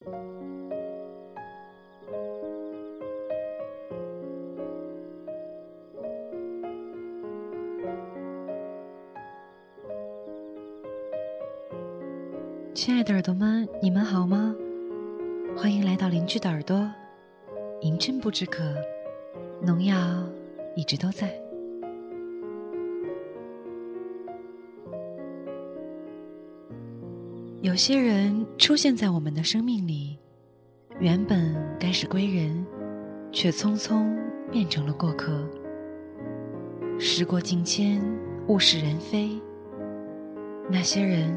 亲爱的耳朵们，你们好吗？欢迎来到邻居的耳朵，银针不知渴，农药一直都在。有些人出现在我们的生命里，原本该是归人，却匆匆变成了过客。时过境迁，物是人非，那些人。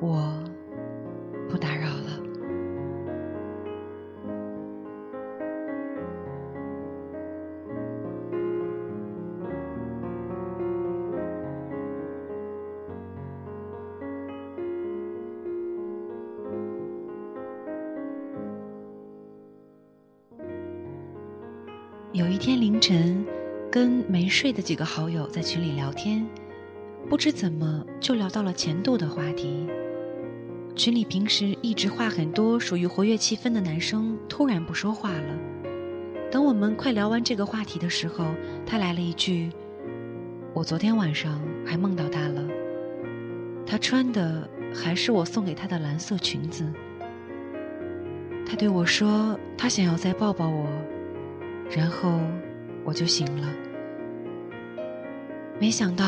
我不打扰了。有一天凌晨，跟没睡的几个好友在群里聊天，不知怎么就聊到了前度的话题。群里平时一直话很多、属于活跃气氛的男生突然不说话了。等我们快聊完这个话题的时候，他来了一句：“我昨天晚上还梦到他了，他穿的还是我送给他的蓝色裙子。他对我说他想要再抱抱我，然后我就醒了。没想到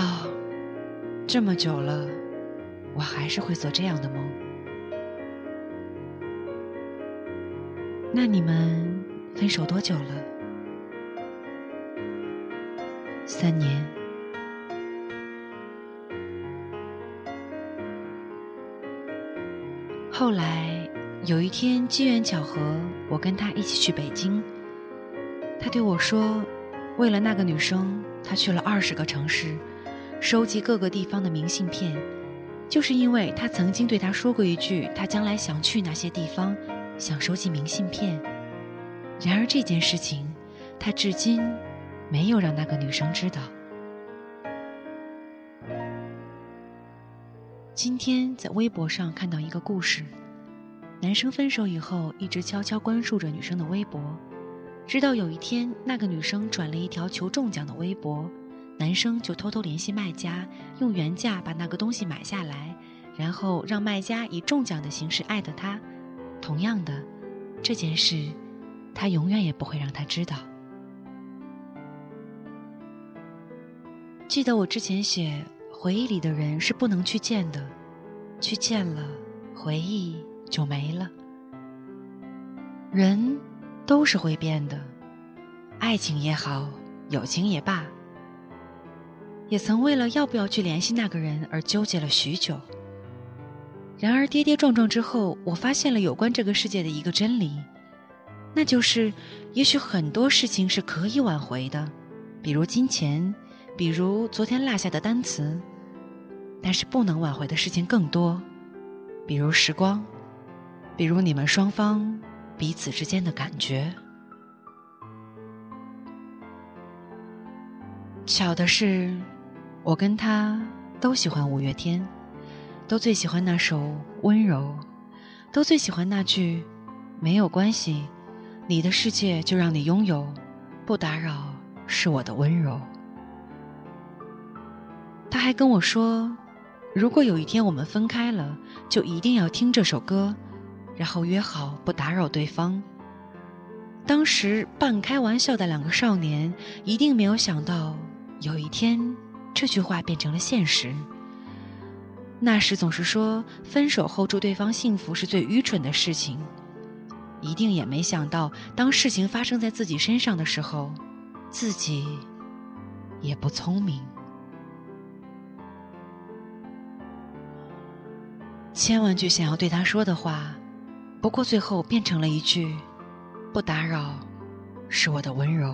这么久了，我还是会做这样的梦。”那你们分手多久了？三年。后来有一天机缘巧合，我跟他一起去北京。他对我说，为了那个女生，他去了二十个城市，收集各个地方的明信片，就是因为他曾经对他说过一句，他将来想去那些地方。想收集明信片，然而这件事情，他至今没有让那个女生知道。今天在微博上看到一个故事：男生分手以后，一直悄悄关注着女生的微博，直到有一天，那个女生转了一条求中奖的微博，男生就偷偷联系卖家，用原价把那个东西买下来，然后让卖家以中奖的形式艾特他。同样的，这件事，他永远也不会让他知道。记得我之前写，回忆里的人是不能去见的，去见了，回忆就没了。人都是会变的，爱情也好，友情也罢，也曾为了要不要去联系那个人而纠结了许久。然而跌跌撞撞之后，我发现了有关这个世界的一个真理，那就是，也许很多事情是可以挽回的，比如金钱，比如昨天落下的单词，但是不能挽回的事情更多，比如时光，比如你们双方彼此之间的感觉。巧的是，我跟他都喜欢五月天。都最喜欢那首《温柔》，都最喜欢那句“没有关系，你的世界就让你拥有，不打扰是我的温柔。”他还跟我说，如果有一天我们分开了，就一定要听这首歌，然后约好不打扰对方。当时半开玩笑的两个少年，一定没有想到，有一天这句话变成了现实。那时总是说分手后祝对方幸福是最愚蠢的事情，一定也没想到，当事情发生在自己身上的时候，自己也不聪明。千万句想要对他说的话，不过最后变成了一句：“不打扰，是我的温柔。”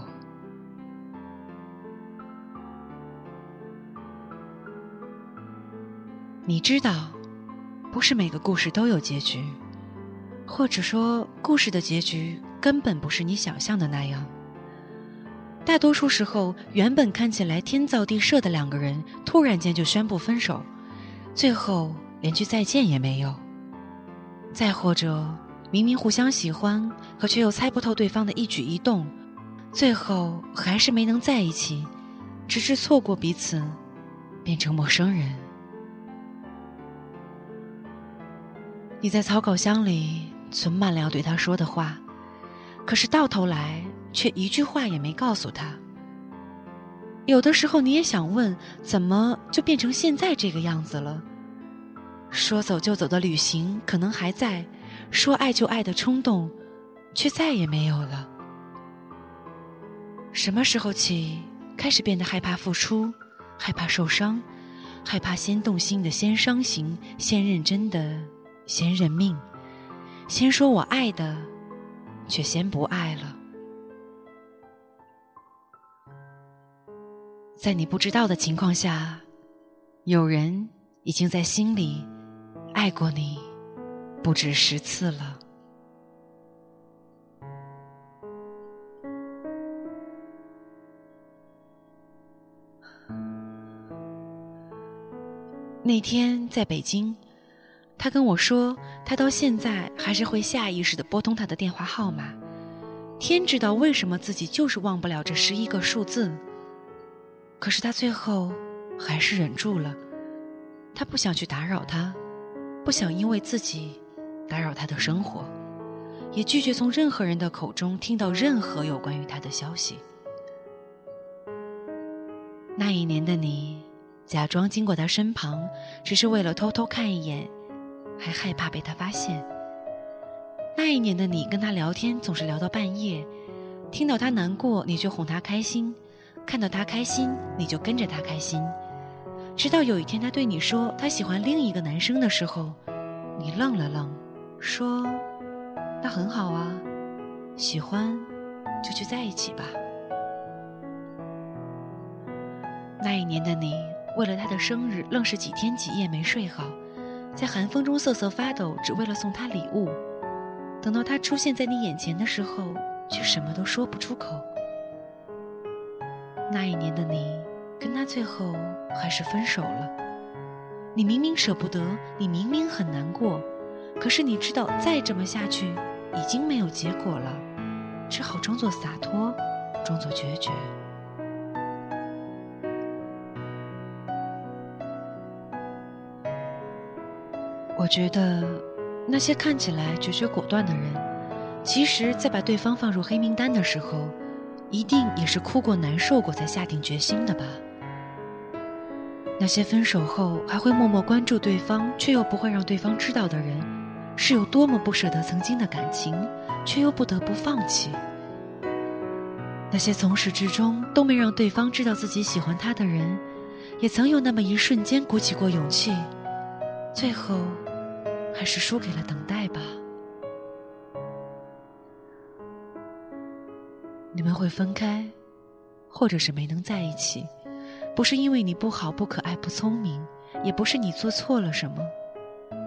你知道，不是每个故事都有结局，或者说，故事的结局根本不是你想象的那样。大多数时候，原本看起来天造地设的两个人，突然间就宣布分手，最后连句再见也没有。再或者，明明互相喜欢，可却又猜不透对方的一举一动，最后还是没能在一起，直至错过彼此，变成陌生人。你在草稿箱里存满了要对他说的话，可是到头来却一句话也没告诉他。有的时候你也想问，怎么就变成现在这个样子了？说走就走的旅行可能还在，说爱就爱的冲动，却再也没有了。什么时候起开始变得害怕付出，害怕受伤，害怕先动心的先伤心，先认真的先认命，先说我爱的，却先不爱了。在你不知道的情况下，有人已经在心里。爱过你不止十次了。那天在北京，他跟我说，他到现在还是会下意识的拨通他的电话号码。天知道为什么自己就是忘不了这十一个数字。可是他最后还是忍住了，他不想去打扰他。不想因为自己打扰他的生活，也拒绝从任何人的口中听到任何有关于他的消息。那一年的你，假装经过他身旁，只是为了偷偷看一眼，还害怕被他发现。那一年的你，跟他聊天总是聊到半夜，听到他难过，你就哄他开心；看到他开心，你就跟着他开心。直到有一天，他对你说他喜欢另一个男生的时候，你愣了愣，说：“那很好啊，喜欢就去在一起吧。”那一年的你，为了他的生日，愣是几天几夜没睡好，在寒风中瑟瑟发抖，只为了送他礼物。等到他出现在你眼前的时候，却什么都说不出口。那一年的你。跟他最后还是分手了。你明明舍不得，你明明很难过，可是你知道再这么下去已经没有结果了，只好装作洒脱，装作决绝。我觉得那些看起来决绝果断的人，其实，在把对方放入黑名单的时候，一定也是哭过、难受过才下定决心的吧。那些分手后还会默默关注对方，却又不会让对方知道的人，是有多么不舍得曾经的感情，却又不得不放弃。那些从始至终都没让对方知道自己喜欢他的人，也曾有那么一瞬间鼓起过勇气，最后，还是输给了等待吧。你们会分开，或者是没能在一起。不是因为你不好、不可爱、不聪明，也不是你做错了什么，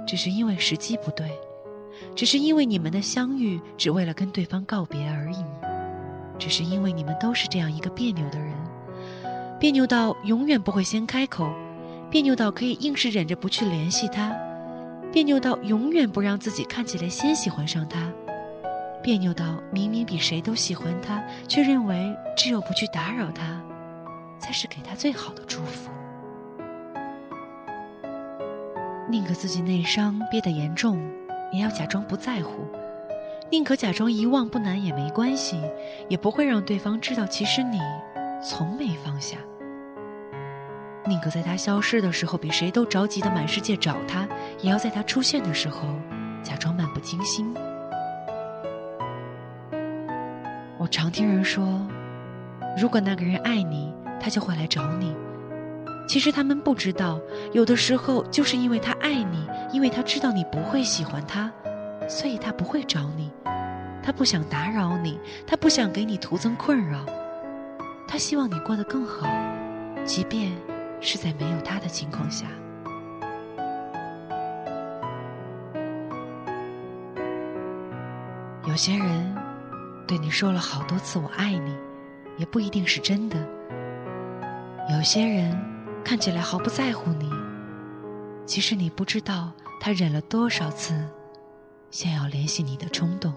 只是因为时机不对，只是因为你们的相遇只为了跟对方告别而已，只是因为你们都是这样一个别扭的人，别扭到永远不会先开口，别扭到可以硬是忍着不去联系他，别扭到永远不让自己看起来先喜欢上他，别扭到明明比谁都喜欢他，却认为只有不去打扰他。才是给他最好的祝福。宁可自己内伤憋得严重，也要假装不在乎；宁可假装遗忘不难也没关系，也不会让对方知道其实你从没放下。宁可在他消失的时候比谁都着急的满世界找他，也要在他出现的时候假装漫不经心。我常听人说，如果那个人爱你。他就会来找你。其实他们不知道，有的时候就是因为他爱你，因为他知道你不会喜欢他，所以他不会找你。他不想打扰你，他不想给你徒增困扰。他希望你过得更好，即便是在没有他的情况下。有些人对你说了好多次“我爱你”，也不一定是真的。有些人看起来毫不在乎你，其实你不知道他忍了多少次想要联系你的冲动。